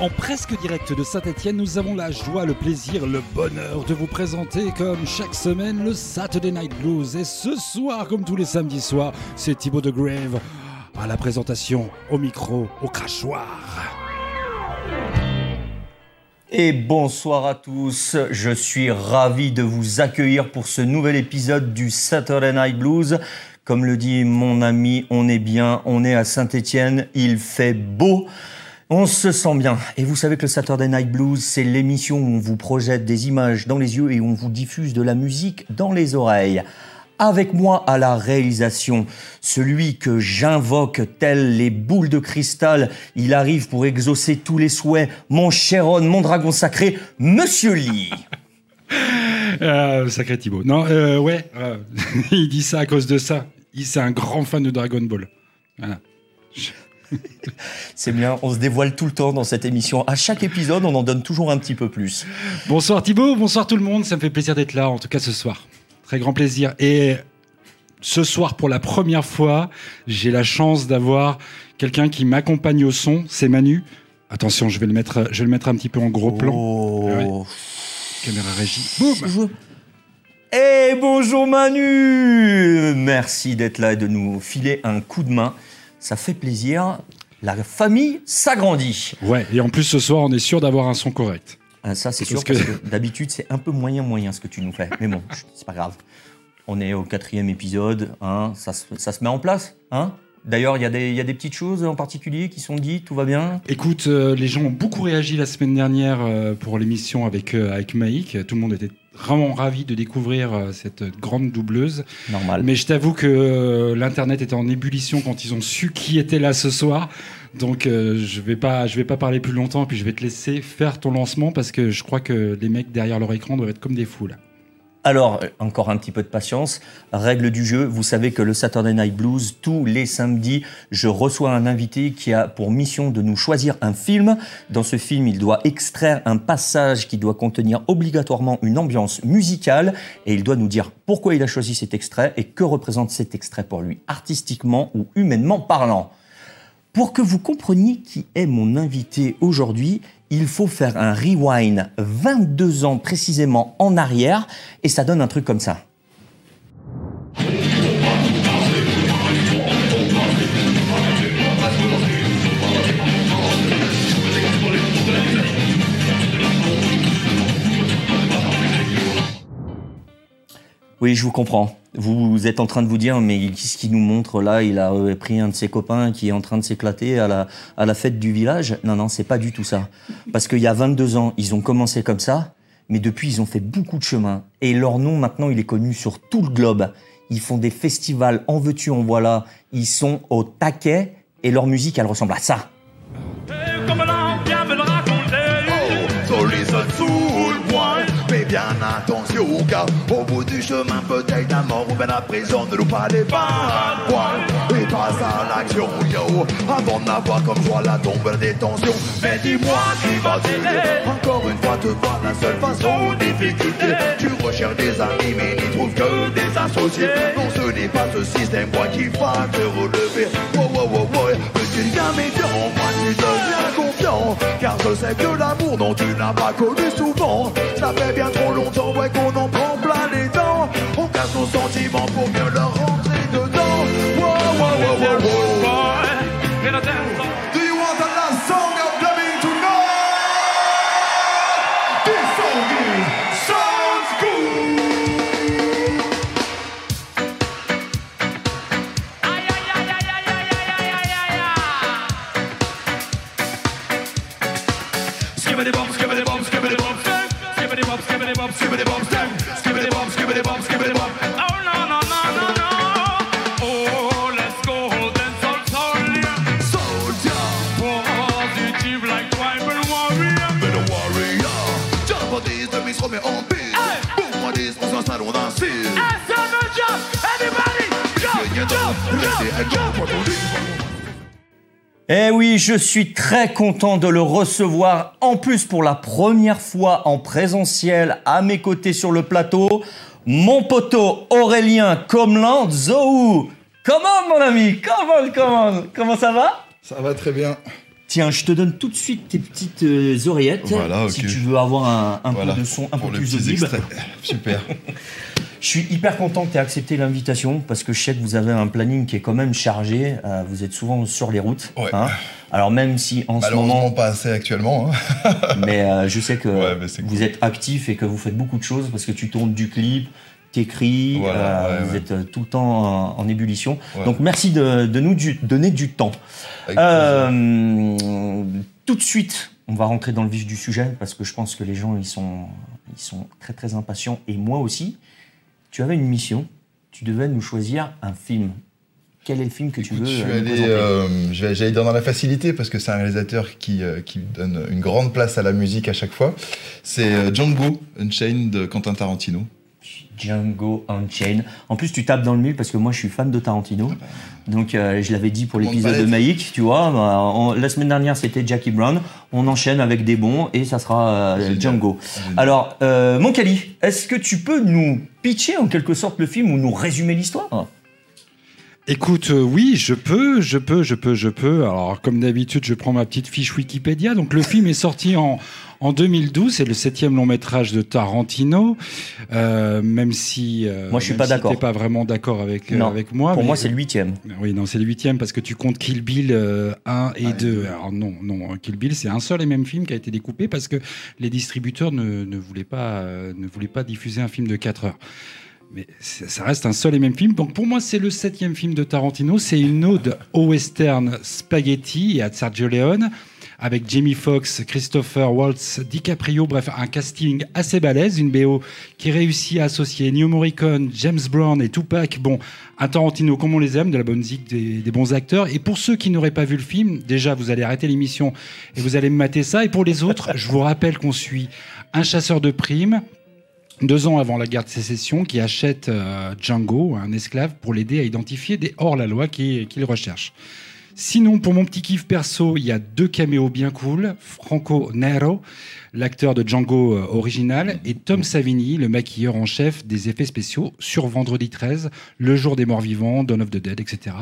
En presque direct de Saint-Etienne, nous avons la joie, le plaisir, le bonheur de vous présenter comme chaque semaine le Saturday Night Blues. Et ce soir, comme tous les samedis soirs, c'est Thibaut de Grave à la présentation, au micro, au crachoir. Et bonsoir à tous, je suis ravi de vous accueillir pour ce nouvel épisode du Saturday Night Blues. Comme le dit mon ami, on est bien, on est à Saint-Étienne, il fait beau. On se sent bien. Et vous savez que le Saturday Night Blues, c'est l'émission où on vous projette des images dans les yeux et où on vous diffuse de la musique dans les oreilles. Avec moi à la réalisation, celui que j'invoque tel les boules de cristal, il arrive pour exaucer tous les souhaits, mon cher Ron, mon dragon sacré, Monsieur Lee. Euh, sacré Thibaut. Non, euh, ouais, euh, il dit ça à cause de ça. Il c'est un grand fan de Dragon Ball. Voilà. C'est bien, on se dévoile tout le temps dans cette émission. À chaque épisode, on en donne toujours un petit peu plus. Bonsoir Thibaut, bonsoir tout le monde. Ça me fait plaisir d'être là, en tout cas ce soir. Très grand plaisir. Et ce soir, pour la première fois, j'ai la chance d'avoir quelqu'un qui m'accompagne au son. C'est Manu. Attention, je vais le mettre, je vais le mettre un petit peu en gros plan. Oh. Ouais. Caméra régie. Boum. Eh bonjour Manu Merci d'être là et de nous filer un coup de main. Ça fait plaisir. La famille s'agrandit. Ouais. Et en plus, ce soir, on est sûr d'avoir un son correct. Ah, ça, c'est sûr, que- parce que d'habitude, c'est un peu moyen moyen ce que tu nous fais. Mais bon, c'est pas grave. On est au quatrième épisode, hein, ça, se, ça se met en place. Hein D'ailleurs, il y, a des- il y a des petites choses en particulier qui sont dites, tout va bien? Écoute, euh, les gens ont beaucoup réagi la semaine dernière euh, pour l'émission avec, euh, avec Maïk. Tout le monde était vraiment ravi de découvrir euh, cette grande doubleuse. Normal. Mais je t'avoue que euh, l'internet était en ébullition quand ils ont su qui était là ce soir. Donc euh, je vais pas, je vais pas parler plus longtemps. Puis je vais te laisser faire ton lancement parce que je crois que les mecs derrière leur écran doivent être comme des fous. Alors, euh, encore un petit peu de patience. Règle du jeu, vous savez que le Saturday Night Blues, tous les samedis, je reçois un invité qui a pour mission de nous choisir un film. Dans ce film, il doit extraire un passage qui doit contenir obligatoirement une ambiance musicale et il doit nous dire pourquoi il a choisi cet extrait et que représente cet extrait pour lui, artistiquement ou humainement parlant. Pour que vous compreniez qui est mon invité aujourd'hui, il faut faire un rewind 22 ans précisément en arrière et ça donne un truc comme ça. Oui, je vous comprends. Vous êtes en train de vous dire, mais qu'est-ce qu'il nous montre là Il a euh, pris un de ses copains qui est en train de s'éclater à la, à la fête du village. Non, non, c'est pas du tout ça. Parce qu'il y a 22 ans, ils ont commencé comme ça, mais depuis, ils ont fait beaucoup de chemin. Et leur nom, maintenant, il est connu sur tout le globe. Ils font des festivals, en veux-tu, en voilà. Ils sont au taquet, et leur musique, elle ressemble à ça. Bien attention car au bout du chemin peut-être la mort ou bien la prison ne loue pas les balles et passe à l'action yo avant d'avoir comme joie la tombe des tensions mais dis-moi qui va t'aider? Encore une fois te voir la seule façon difficulté. Tu recherches des amis mais n'y trouves que des associés. Non ce n'est pas ce système moi qui va te relever petit gars méfiant moi tu deviens confiant. Car je sais que l'amour dont tu n'as pas connu souvent ça fait bien trop longtemps ouais qu'on en prend plein les dents. On casse nos sentiments pour mieux leur skibbity bop, skibbity bop, skibbity bop, skibbity bop, skibbity bop, skibbity bop, skibbity bop, skibbity bop, skibbity bop. Oh no no no no no! Oh, let's go hold and soul soldier, soldier, positive like tribal warrior, been a warrior. Jump on these, let me show me on beat. Jump on these, on s'installe, on danse. Hey, c'est Jump, jump, anybody, jump, jump, jump, jump, jump. Eh oui, je suis très content de le recevoir, en plus pour la première fois en présentiel à mes côtés sur le plateau, mon poteau Aurélien Comland Zou. Comment mon ami Comment, comment, comment ça va? Ça va très bien. Tiens, je te donne tout de suite tes petites euh, oreillettes, Voilà, ok. si tu veux avoir un, un Voilà, peu de son un peu plus audible. Super. Je suis hyper content que tu aies accepté l'invitation parce que je sais que vous avez un planning qui est quand même chargé. euh, vous êtes souvent sur les routes. Ouais. hein. Alors même si en ce moment, pas assez actuellement. hein. mais euh, je sais que Ouais, vous cool. êtes actif et que vous faites beaucoup de choses parce que tu tournes du clip, t'écris, Voilà, euh, ouais, vous ouais. êtes euh, tout le temps en, en ébullition. Ouais. Donc merci de, de nous du- donner du temps. Euh, tout de suite, on va rentrer dans le vif du sujet parce que je pense que les gens ils sont, ils sont très très impatients et moi aussi. Tu avais une mission, tu devais nous choisir un film. Quel est le film que tu veux je suis allé, euh, j'allais dire dans la facilité parce que c'est un réalisateur qui, qui donne une grande place à la musique à chaque fois. C'est Django Unchained de Quentin Tarantino. Django Unchained. En plus, tu tapes dans le mille parce que moi, je suis fan de Tarantino. Donc, euh, je l'avais dit pour l'épisode de. Maïk, tu vois. bah, on- la semaine dernière, c'était Jackie Brown. On enchaîne avec des bons et ça sera euh. Django. Alors, euh, mon Cali, est-ce que tu peux nous pitcher en quelque sorte le film ou nous résumer l'histoire? Écoute, euh, oui, je peux, je peux, je peux, je peux. Alors, comme d'habitude, je prends ma petite fiche Wikipédia. Donc, le film est sorti en, en 2012. C'est le septième long métrage de Tarantino. Euh, même si. euh, Moi, je suis pas si d'accord. t'es pas vraiment d'accord avec, euh, avec moi. Pour mais- moi, c'est le huitième. Oui, non, c'est le huitième parce que tu comptes Kill Bill euh, 1 et 2. Alors non, non, Kill Bill, c'est un seul et même film qui a été découpé parce que les distributeurs ne, ne, voulaient, pas, euh, ne voulaient pas diffuser un film de 4 heures. Mais ça reste un seul et même film. Donc pour moi, c'est le septième film de Tarantino. C'est une ode au western spaghetti et à Sergio Leone avec Jamie Foxx, Christopher Waltz, DiCaprio, bref, un casting assez balèze, une BO qui réussit à associer Ennio Morricone, James Brown et Tupac. Bon, un Tarantino comme on les aime, de la bonne musique, des, des bons acteurs. Et pour ceux qui n'auraient pas vu le film, déjà, vous allez arrêter l'émission et vous allez me mater ça. Et pour les autres, je vous rappelle qu'on suit un chasseur de primes, deux ans avant la guerre de sécession, qui achète euh, Django, un esclave, pour l'aider à identifier des hors-la-loi qu'il recherche. Sinon, pour mon petit kiff perso, il y a deux caméos bien cool. Franco Nero, l'acteur de Django euh, original, et Tom Savini, le maquilleur en chef des effets spéciaux sur Vendredi 13, Le jour des morts vivants, Dawn of the Dead, etc.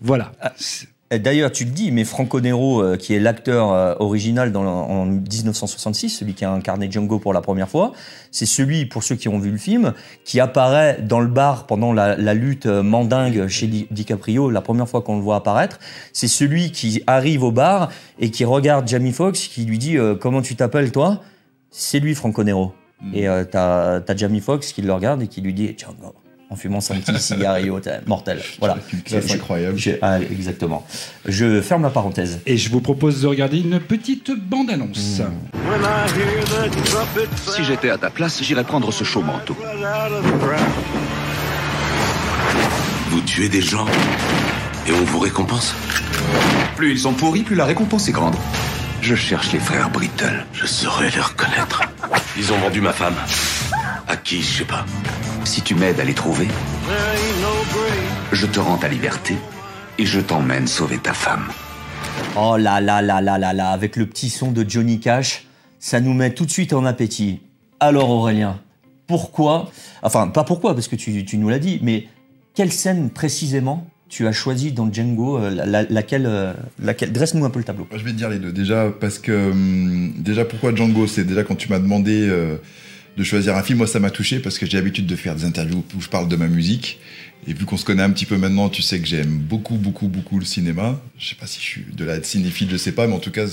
Voilà. Et D'ailleurs, tu le dis, mais Franco Nero, euh, qui est l'acteur euh, original dans, le- en 1966, celui qui a incarné Django pour la première fois, c'est celui, pour ceux qui ont vu le film, qui apparaît dans le bar pendant la, la lutte euh, mandingue chez Di- DiCaprio, la première fois qu'on le voit apparaître. C'est celui qui arrive au bar et qui regarde Jamie Foxx, qui lui dit euh, Comment tu t'appelles, toi? C'est lui, Franco Nero. Et euh, t'as as Jamie Foxx qui le regarde et qui lui dit Django, en fumant son petit cigarillo t'es mortel. Voilà. Je- incroyable. je- ah, exactement. Je ferme la parenthèse. Et je vous propose de regarder une petite bande-annonce. Si j'étais à ta place, j'irais prendre ce chaud manteau. Vous tuez des gens et on vous récompense Plus ils sont pourris, plus la récompense est grande. Je cherche les frères Brittle. Je saurais les reconnaître. Ils ont vendu ma femme. À qui, je sais pas. Si tu m'aides à les trouver, je te rends ta liberté et je t'emmène sauver ta femme. Oh là là là là là là, avec le petit son de Johnny Cash, ça nous met tout de suite en appétit. Alors Aurélien, pourquoi Enfin, pas pourquoi, parce que tu, tu nous l'as dit, mais quelle scène précisément? Tu as choisi dans Django euh, la- la- laquelle, euh, laquelle... Dresse-nous un peu le tableau. Je vais te dire les deux. Déjà, parce que. hum, déjà, pourquoi Django C'est déjà quand tu m'as demandé euh, de choisir un film, moi, ça m'a touché parce que j'ai l'habitude de faire des interviews où je parle de ma musique. Et vu qu'on se connaît un petit peu maintenant, tu sais que j'aime beaucoup, beaucoup, beaucoup le cinéma. Je sais pas si je suis de la cinéphile, je sais pas, mais en tout cas,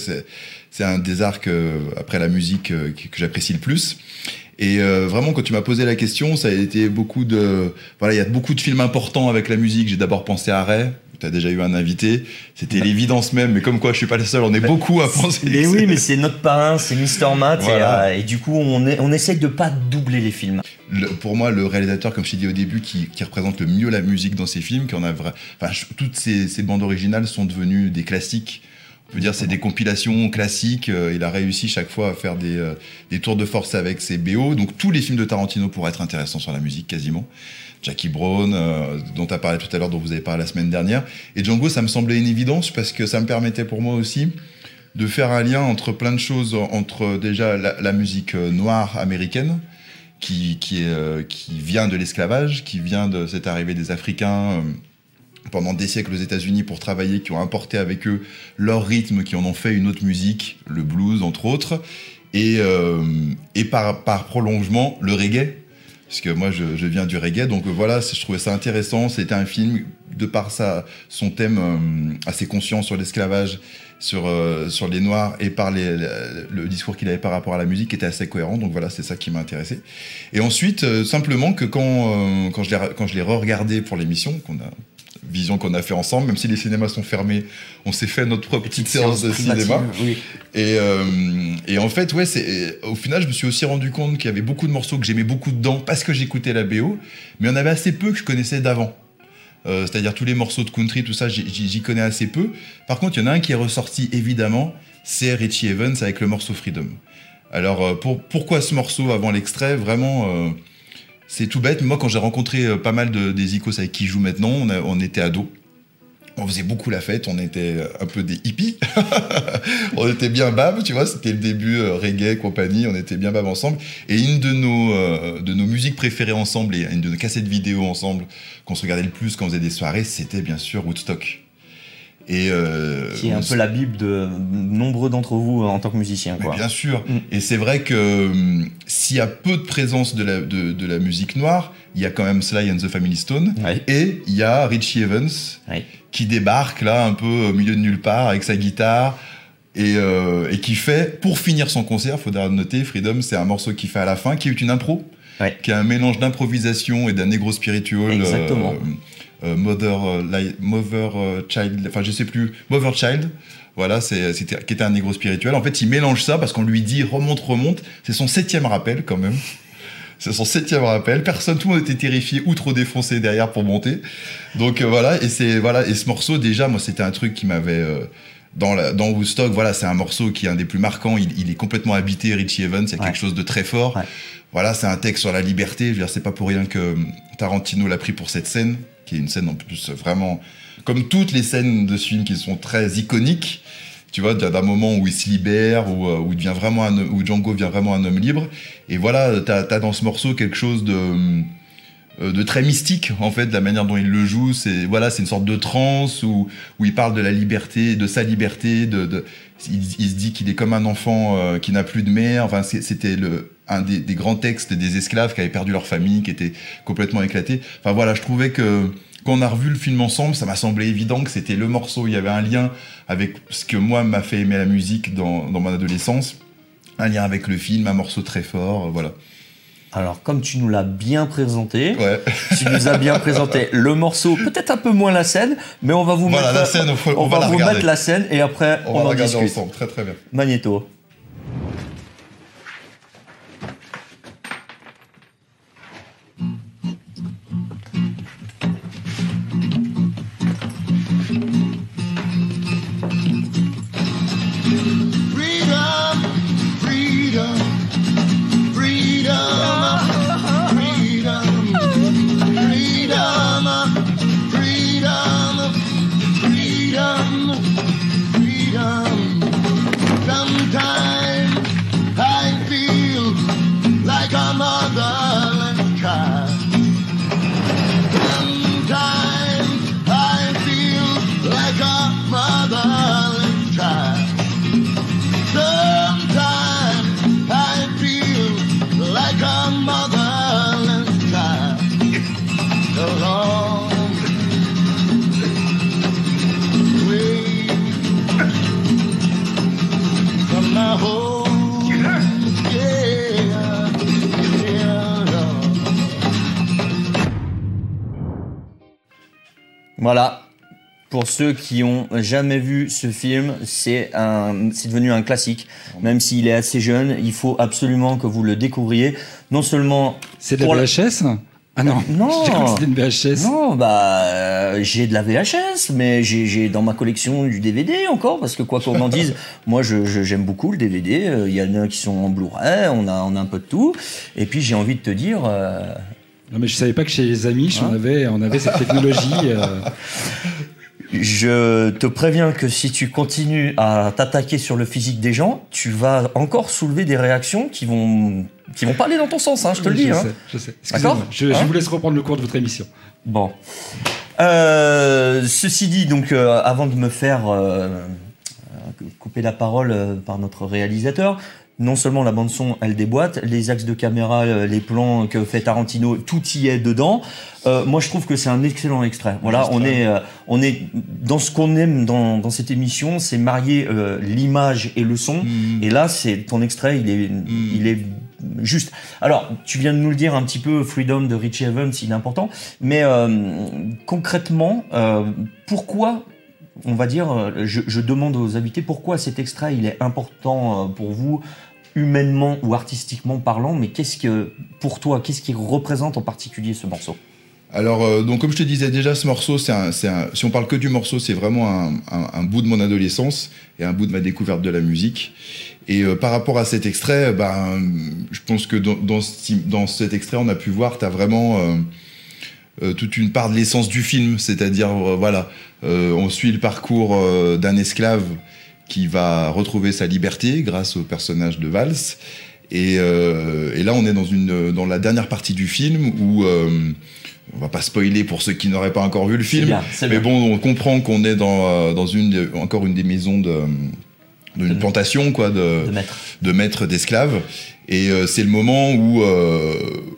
c'est un des que, après la musique que, que j'apprécie le plus. Et euh, vraiment, quand tu m'as posé la question, ça a été beaucoup de. Voilà, il y a beaucoup de films importants avec la musique. J'ai d'abord pensé à Ray. Tu as déjà eu un invité. C'était l'évidence même, mais comme quoi je suis pas le seul, on est beaucoup à penser. Mais oui, mais c'est notre parrain, c'est Mister Matt, Voilà. et, euh, et du coup, on, est, on essaye de pas doubler les films. Le- pour moi, le réalisateur, comme je t'ai dit au début, qui, qui représente le mieux la musique dans ses films, qui en a vra- enfin, je- toutes ces, ces bandes originales sont devenues des classiques Je veux dire, c'est des compilations classiques. euh, il a réussi chaque fois à faire des, euh, des tours de force avec ses BO. Donc tous les films de Tarantino pourraient être intéressants sur la musique, quasiment. Jackie Brown, euh, dont tu as parlé tout à l'heure, dont vous avez parlé la semaine dernière. Et Django, ça me semblait une évidence parce que ça me permettait pour moi aussi de faire un lien entre plein de choses, entre déjà la, musique euh, noire américaine, qui, qui, qui vient de l'esclavage, qui vient de cette arrivée des Africains pendant des siècles aux États-Unis pour travailler, qui ont importé avec eux leur rythme, qui en ont fait une autre musique, le blues entre autres, et, euh, par, prolongement le reggae. Parce que moi, je, viens du reggae, donc voilà, je trouvais ça intéressant. C'était un film, de par son thème euh, assez conscient sur l'esclavage, sur, euh, les Noirs, et par le, discours qu'il avait par rapport à la musique, qui était assez cohérent. Donc voilà, c'est ça qui m'a intéressé. Et ensuite, simplement que quand, quand je l'ai re-regardé pour l'émission, qu'on a vision qu'on a fait ensemble, même si les cinémas sont fermés, on s'est fait notre propre petite séance de cinéma. Oui. Et, euh, et en fait, ouais, c'est au final, je me suis aussi rendu compte qu'il y avait beaucoup de morceaux que j'aimais beaucoup dedans parce que j'écoutais la BO, mais il y en avait assez peu que je connaissais d'avant. Euh, C'est-à-dire tous les morceaux de country, tout ça, j'y- connais assez peu. Par contre, il y en a un qui est ressorti évidemment, c'est Richie Evans avec le morceau Freedom. Alors, euh, pour, pourquoi ce morceau avant l'extrait? Vraiment, c'est tout bête. Moi, quand j'ai rencontré euh, pas mal de, des icos avec qui je joue maintenant, on, était ados. On faisait beaucoup la fête, on était un peu des hippies. on était bien bab, tu vois, c'était le début euh, reggae, compagnie, on était bien bab ensemble. Et une de nos, euh, de nos musiques préférées ensemble et une de nos cassettes vidéo ensemble qu'on se regardait le plus quand on faisait des soirées, c'était bien sûr Woodstock. Et euh, Qui est un peu la bible de nombreux d'entre vous en tant que musicien. Quoi. bien sûr. Mm. Et c'est vrai que hum, s'il y a peu de présence de la, de, de la musique noire, il y a quand même Sly and the Family Stone. Ouais. Et il y a Richie Evans Ouais. qui débarque là un peu au milieu de nulle part avec sa guitare. Et, euh, et qui fait, pour finir son concert, faudra noter, Freedom, c'est un morceau qu'il fait à la fin, qui est une impro, Ouais. qui est un mélange d'improvisation et d'un negro spiritual. Exactement. euh, euh, mother, euh, mother euh, Child, enfin je sais plus, Mother Child. Voilà, c'est, c'était, qui était un négro spirituel. En fait, il mélange ça parce qu'on lui dit remonte, remonte. C'est son septième rappel quand même. C'est son septième rappel. Personne, tout le monde était terrifié ou trop défoncé derrière pour monter. Donc euh, voilà, et c'est voilà, et ce morceau déjà, moi, c'était un truc qui m'avait euh, dans la, dans Woodstock. Voilà, c'est un morceau qui est un des plus marquants. Il, il est complètement habité, Richie Evans. Il y a Ouais. quelque chose de très fort. Ouais. Voilà, c'est un texte sur la liberté. Je veux dire, c'est pas pour rien que Tarantino l'a pris pour cette scène, qui est une scène en plus vraiment comme toutes les scènes de ce film qui sont très iconiques. Tu vois, d'un moment où il se libère, où, euh, où il devient vraiment un, où Django devient vraiment un homme libre. Et voilà, t'as as dans ce morceau quelque chose de euh, de très mystique en fait de la manière dont il le joue c'est voilà c'est une sorte de transe où où il parle de la liberté de sa liberté de, il, se dit qu'il est comme un enfant euh, qui n'a plus de mère enfin c'était le un des, des grands textes des esclaves qui avaient perdu leur famille qui étaient complètement éclatés enfin voilà je trouvais que quand on a revu le film ensemble, ça m'a semblé évident que c'était le morceau. Il y avait un lien avec ce que moi m'a fait aimer la musique dans, dans mon adolescence, un lien avec le film, un morceau très fort, euh, voilà. Alors, comme tu nous l'as bien présenté, Ouais. tu nous as bien présenté le morceau, peut-être un peu moins la scène, mais on va vous Voilà, mettre la scène, faut- on va va vous mettre la scène et après On, on, va en regarder discute. ensemble, très très bien. Magnéto. Ceux qui ont jamais vu ce film, c'est un, c'est devenu un classique. Même s'il est assez jeune, il faut absolument que vous le découvriez. Non seulement C'est de la la- VHS Ah non, Non. c'était une VHS. Non, bah euh, j'ai de la VHS, mais j'ai dans ma collection du DVD encore, parce que quoi qu'on en dise, moi je j'aime beaucoup le DVD. euh, Il y en a qui sont en Blu-ray, on a on a un peu de tout. Et puis j'ai envie de te dire, euh, Non, mais je savais pas que chez les amis, Hein on, avait, on avait cette technologie. Je te préviens que si tu continues à t'attaquer sur le physique des gens, tu vas encore soulever des réactions qui vont qui vont pas aller dans ton sens, hein, je te le dis. Je hein. sais, je sais. D'accord Je, je Hein vous laisse reprendre le cours de votre émission. Bon. Euh, ceci dit, donc, euh, avant de me faire euh, euh, couper la parole euh, par notre réalisateur, non seulement la bande son, elle déboîte, les axes de caméra, euh, les plans que fait Tarantino, tout y est dedans. Euh, moi, je trouve que c'est un excellent extrait. Voilà, on est, euh, on est dans ce qu'on aime dans, dans cette émission, c'est marier euh, l'image et le son. Mm. Et là, c'est ton extrait, il est, il est juste. Alors, tu viens de nous le dire un petit peu, Freedom de Richie Evans, il est important. Mais euh, concrètement, euh, pourquoi, on va dire, je, je demande aux invités pourquoi cet extrait il est important pour vous, humainement ou artistiquement parlant, mais qu'est-ce que, pour toi, qu'est-ce qui représente en particulier ce morceau? Alors, euh, donc, comme je te disais déjà, ce morceau, c'est un, un- si on parle que du morceau, c'est vraiment un, bout de mon adolescence et un bout de ma découverte de la musique. Et euh, par rapport à cet extrait, ben, je pense que dans, dans, ce- dans cet extrait, on a pu voir, tu as vraiment euh, euh, toute une part de l'essence du film. C'est-à-dire, euh, voilà, euh, on suit le parcours euh, d'un esclave qui va retrouver sa liberté grâce au personnage de Valls. Et, euh, et là, on est dans, une, dans la dernière partie du film où, euh, on va pas spoiler pour ceux qui n'auraient pas encore vu le film, bien, mais bien. bon, on comprend qu'on est dans, euh, dans une, encore une des maisons de d'une De- plantation quoi de, de maître d'esclaves et euh, c'est le moment où euh,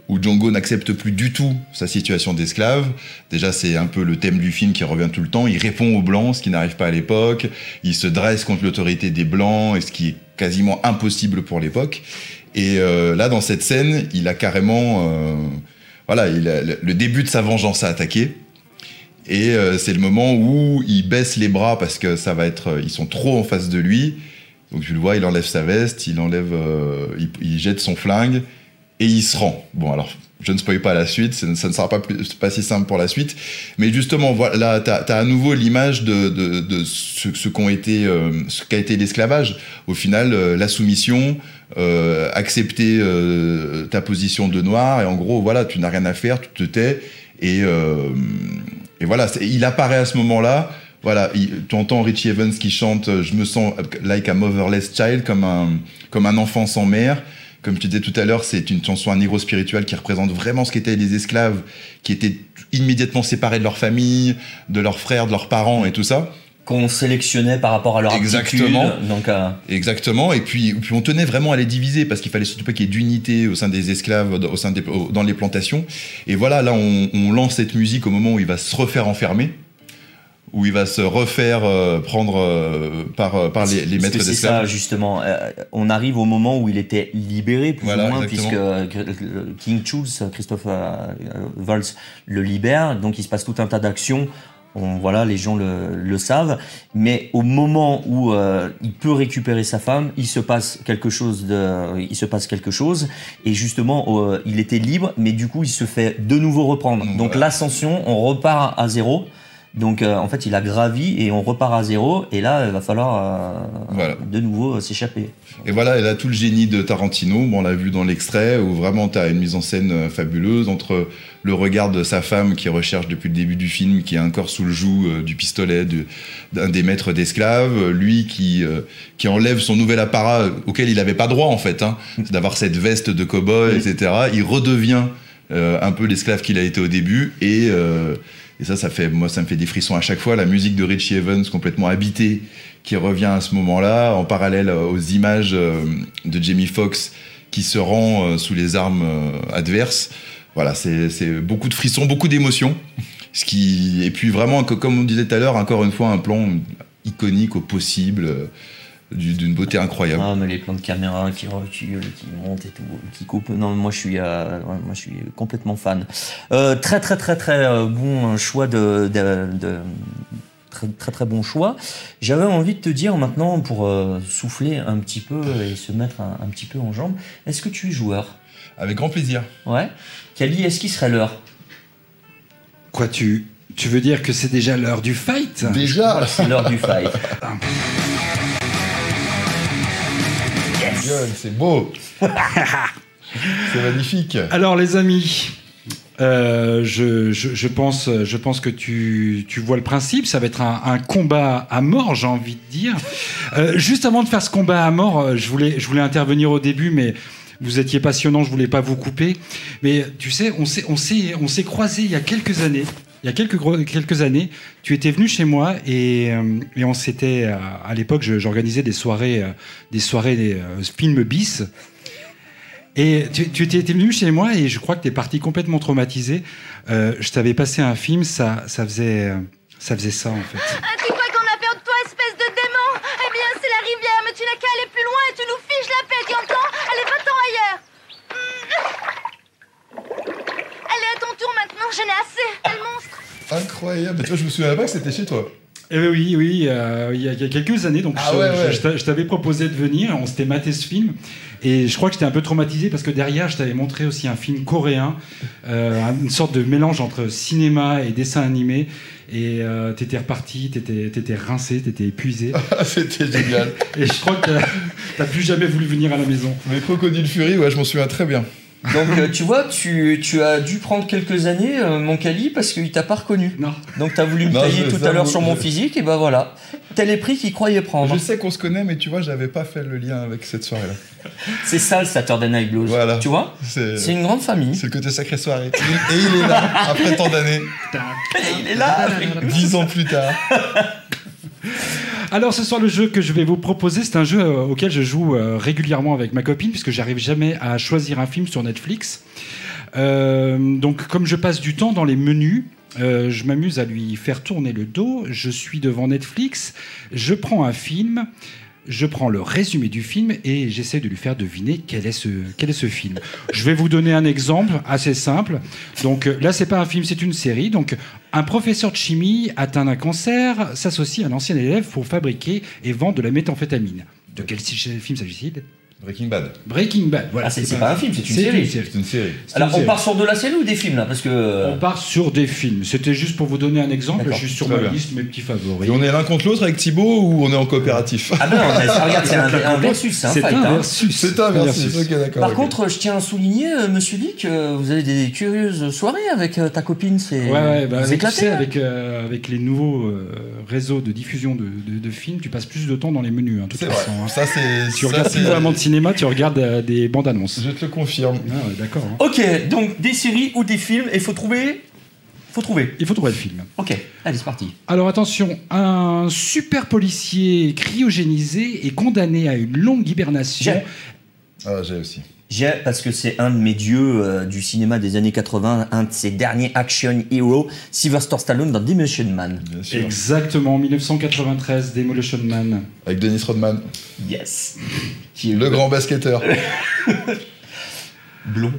où Django n'accepte plus du tout sa situation d'esclave. Déjà c'est un peu le thème du film qui revient tout le temps. Il répond aux blancs ce qui n'arrive pas à l'époque. Il se dresse contre l'autorité des blancs et ce qui est quasiment impossible pour l'époque. Et euh, là dans cette scène il a carrément euh, voilà le début de sa vengeance à attaquer. Et euh, c'est le moment où il baisse les bras parce que ça va être, ils sont trop en face de lui. Donc tu le vois, il enlève sa veste, il enlève, il, il jette son flingue et il se rend. Bon alors, je ne spoil pas la suite, ça ne sera pas, plus- pas si simple pour la suite. Mais justement, voilà, t'as as à nouveau l'image de, de, de ce, ce qu'ont été, euh, qu'a été l'esclavage. Au final, euh, la soumission, euh, accepter euh, ta position de noir et en gros, voilà, tu n'as rien à faire, tu te tais et euh, et voilà, il apparaît à ce moment-là. Voilà, il- tu entends Richie Evans qui chante Je me sens like a motherless child, comme un, comme un enfant sans mère. Comme tu disais tout à l'heure, c'est une chanson, un héros spirituel qui représente vraiment ce qu'étaient les esclaves, qui étaient immédiatement séparés de leur famille, de leurs frères, de leurs parents et tout ça. qu'on sélectionnait par rapport à leur Exactement. aptitude. Donc, euh, Exactement. Et puis, puis on tenait vraiment à les diviser parce qu'il fallait surtout pas qu'il y ait d'unité au sein des esclaves, au sein des, dans les plantations. Et voilà, là, on, on lance cette musique au moment où il va se refaire enfermer, où il va se refaire euh, prendre euh, par, euh, par les, les maîtres que c'est d'esclaves. ça justement. Euh, on arrive au moment où il était libéré plus Voilà, ou moins exactement. puisque euh, Gr- King Charles, Christophe euh, euh, Waltz le libère. Donc il se passe tout un tas d'actions. On, voilà, les gens le, le savent. Mais au moment où euh, il peut récupérer sa femme, il se passe quelque chose de, il se passe quelque chose. Et justement, euh, il était libre, mais du coup, il se fait de nouveau reprendre. Donc, l'ascension, on repart à zéro. Donc euh, en fait, il a gravi et on repart à zéro. Et là, il va falloir euh, Voilà. de nouveau euh, s'échapper. Et voilà, elle a tout le génie de Tarantino. Bon, on l'a vu dans l'extrait où vraiment tu as une mise en scène fabuleuse entre le regard de sa femme qui recherche depuis le début du film, qui a encore sous le joug du pistolet du- d'un des maîtres d'esclaves, lui qui, qui enlève son nouvel apparat euh, auquel il n'avait pas droit en fait, hein, d'avoir cette veste de cow-boy, etc. Il redevient un peu l'esclave qu'il a été au début et et ça, ça fait, moi, ça me fait des frissons à chaque fois. La musique de Richie Evans, complètement habitée, qui revient à ce moment-là, en parallèle aux images euh, de Jamie Foxx qui se rend euh, sous les armes euh, adverses. Voilà, c'est beaucoup de frissons, beaucoup d'émotions. Ce qui, et puis vraiment, comme on disait tout à l'heure, encore une fois, un plan iconique au possible, euh, d'une beauté incroyable. Ah, mais les plans de caméra qui reculent, qui montent et tout, qui coupent. Non, moi je suis, euh, moi je suis complètement fan. Euh, très très très très euh, bon choix de, de, de- très très très bon choix. J'avais envie de te dire maintenant pour euh, souffler un petit peu et se mettre un, un petit peu en jambe. Est-ce que tu es joueur? Avec grand plaisir. Ouais. Kali, est-ce qu'il serait l'heure? Quoi, tu, tu veux dire que c'est déjà l'heure du fight? Déjà C'est l'heure du fight. Gueule, c'est beau C'est magnifique Alors les amis, euh, je, je- je pense, je pense que tu, tu vois le principe. Ça va être un, un combat à mort, j'ai envie de dire. Euh, juste avant de faire ce combat à mort, euh, je voulais, je voulais intervenir au début, mais vous étiez passionnant, je voulais pas vous couper. Mais tu sais, on s'est, on s'est, on s'est croisés il y a quelques années. Il y a quelques, gros- quelques années, tu étais venu chez moi et, euh, et on s'était, euh, à l'époque, j'organisais des soirées, euh, des soirées, des films bis. Et tu, tu étais, venu chez moi et je crois que tu es parti complètement traumatisé. Euh, je t'avais passé un film, ça, ça, faisait, ça faisait ça en fait. Ah, tu crois qu'on a peur de toi, espèce de démon Eh bien, c'est la rivière, mais tu n'as qu'à aller plus loin et tu nous fiches la paix, tu entends Allez, va-t'en ailleurs Allez, à ton tour maintenant, j'en ai assez Quel monstre Incroyable vois, je me souviens pas que c'était chez toi. Eh ben oui, oui, euh, il y, a- il y a quelques années, donc Ah je, ouais, je- ouais. je t'a- je t'avais proposé de venir, on s'était maté ce film, et je crois que j'étais un peu traumatisé parce que derrière, je t'avais montré aussi un film coréen, euh, une sorte de mélange entre cinéma et dessin animé, et euh, t'étais reparti, t'étais, t'étais rincé, t'étais épuisé, Ah, c'était génial et je crois que t'as, t'as plus jamais voulu venir à la maison. Mais Crocodile Fury, ouais, je m'en souviens très bien. Donc euh, tu vois, tu, tu as dû prendre quelques années, euh, mon Cali, parce qu'il t'a pas reconnu. Non. Donc t'as voulu me Non, tailler je- tout à l'heure sur mon je- physique, et ben voilà. Tel est prix qu'il croyait prendre. Je sais qu'on se connaît, mais tu vois, j'avais pas fait le lien avec cette soirée-là. C'est ça le Saturday Night Blues. Voilà. Tu vois C'est une grande famille. c'est le côté sacré soirée. Et il est là, après tant d'années, Il est là dix ans plus tard. Alors ce soir, le jeu que je vais vous proposer, c'est un jeu euh, auquel je joue euh, régulièrement avec ma copine, puisque j'arrive jamais à choisir un film sur Netflix. Euh, donc comme je passe du temps dans les menus, je m'amuse à lui faire tourner le dos. Je suis devant Netflix, je prends un film. Je prends le résumé du film et j'essaie de lui faire deviner quel est ce, quel est ce film. Je vais vous donner un exemple assez simple. Donc là, c'est pas un film, c'est une série. Donc un professeur de chimie atteint d'un cancer s'associe à un ancien élève pour fabriquer et vendre de la méthamphétamine. De quel film s'agit-il? Breaking Bad. Breaking Bad. Voilà, Ah, c'est- c'est pas un film, c'est une série. C'est une série. C'est Alors une on part sur de la série ou des films là Parce que. euh, On part sur des films. C'était juste pour vous donner un exemple. D'accord, Juste sur très ma bien. liste, mes petits favoris. Et on est l'un contre l'autre avec Thibaut ou on est en coopératif Ah ben non, ça, regarde, c'est un, un versus, c'est un C'est fight. un hein. versus. C'est un versus. Par contre, je tiens à souligner, euh, monsieur Dick, euh, vous avez des curieuses soirées avec euh, ta copine. C'est Ouais, ouais, bah, avec, tu éclatez, sais, avec, euh, avec les nouveaux réseaux de diffusion de, de- de films, tu passes plus de temps dans les menus, hein, toute c'est vrai. façon. hein. Ça, c'est. Tu regardes plus vraiment de cinéma, tu regardes euh, des bandes annonces. Je te le confirme. Ah ouais, d'accord. hein. Ok, donc des séries ou des films, et faut trouver. Faut trouver. Il faut trouver le film. Ok, allez, c'est parti. Alors attention, un super policier cryogénisé est condamné à une longue hibernation. J'ai. Ah, j'ai aussi. J'ai, parce que c'est un de mes dieux euh, du cinéma des années 80, un de ses derniers action heroes, Sylvester Stallone dans Dimension Man. Bien sûr. Exactement, 1993, Demolition Man. Avec Dennis Rodman, Yes. Qui est le grand basketteur. blond.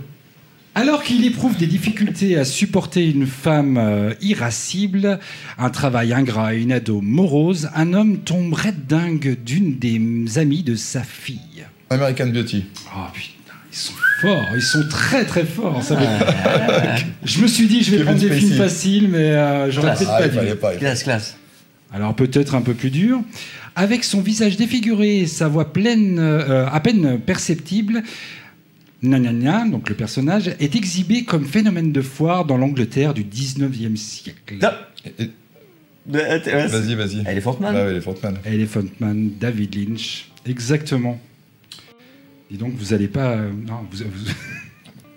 Alors qu'il éprouve des difficultés à supporter une femme euh, irascible, un travail ingrat et une ado morose, un homme tombe red dingue d'une des amies de sa fille. American Beauty. Oh putain, ils sont forts, ils sont très très forts. ça va- je me suis dit, je vais Kevin prendre des films faciles, mais euh, j'aurais peut-être Ah, pas fallait pas. Classe, classe. Alors peut-être un peu plus dur. Avec son visage défiguré et sa voix pleine, euh, à peine perceptible, Nanana, donc le personnage, est exhibé comme phénomène de foire dans l'Angleterre du 19e siècle. Ah. Vas-y, vas-y. Elephant Man. Frontman. Elephant Man, David Lynch, exactement. Dis donc, vous allez pas... euh, non, vous, vous-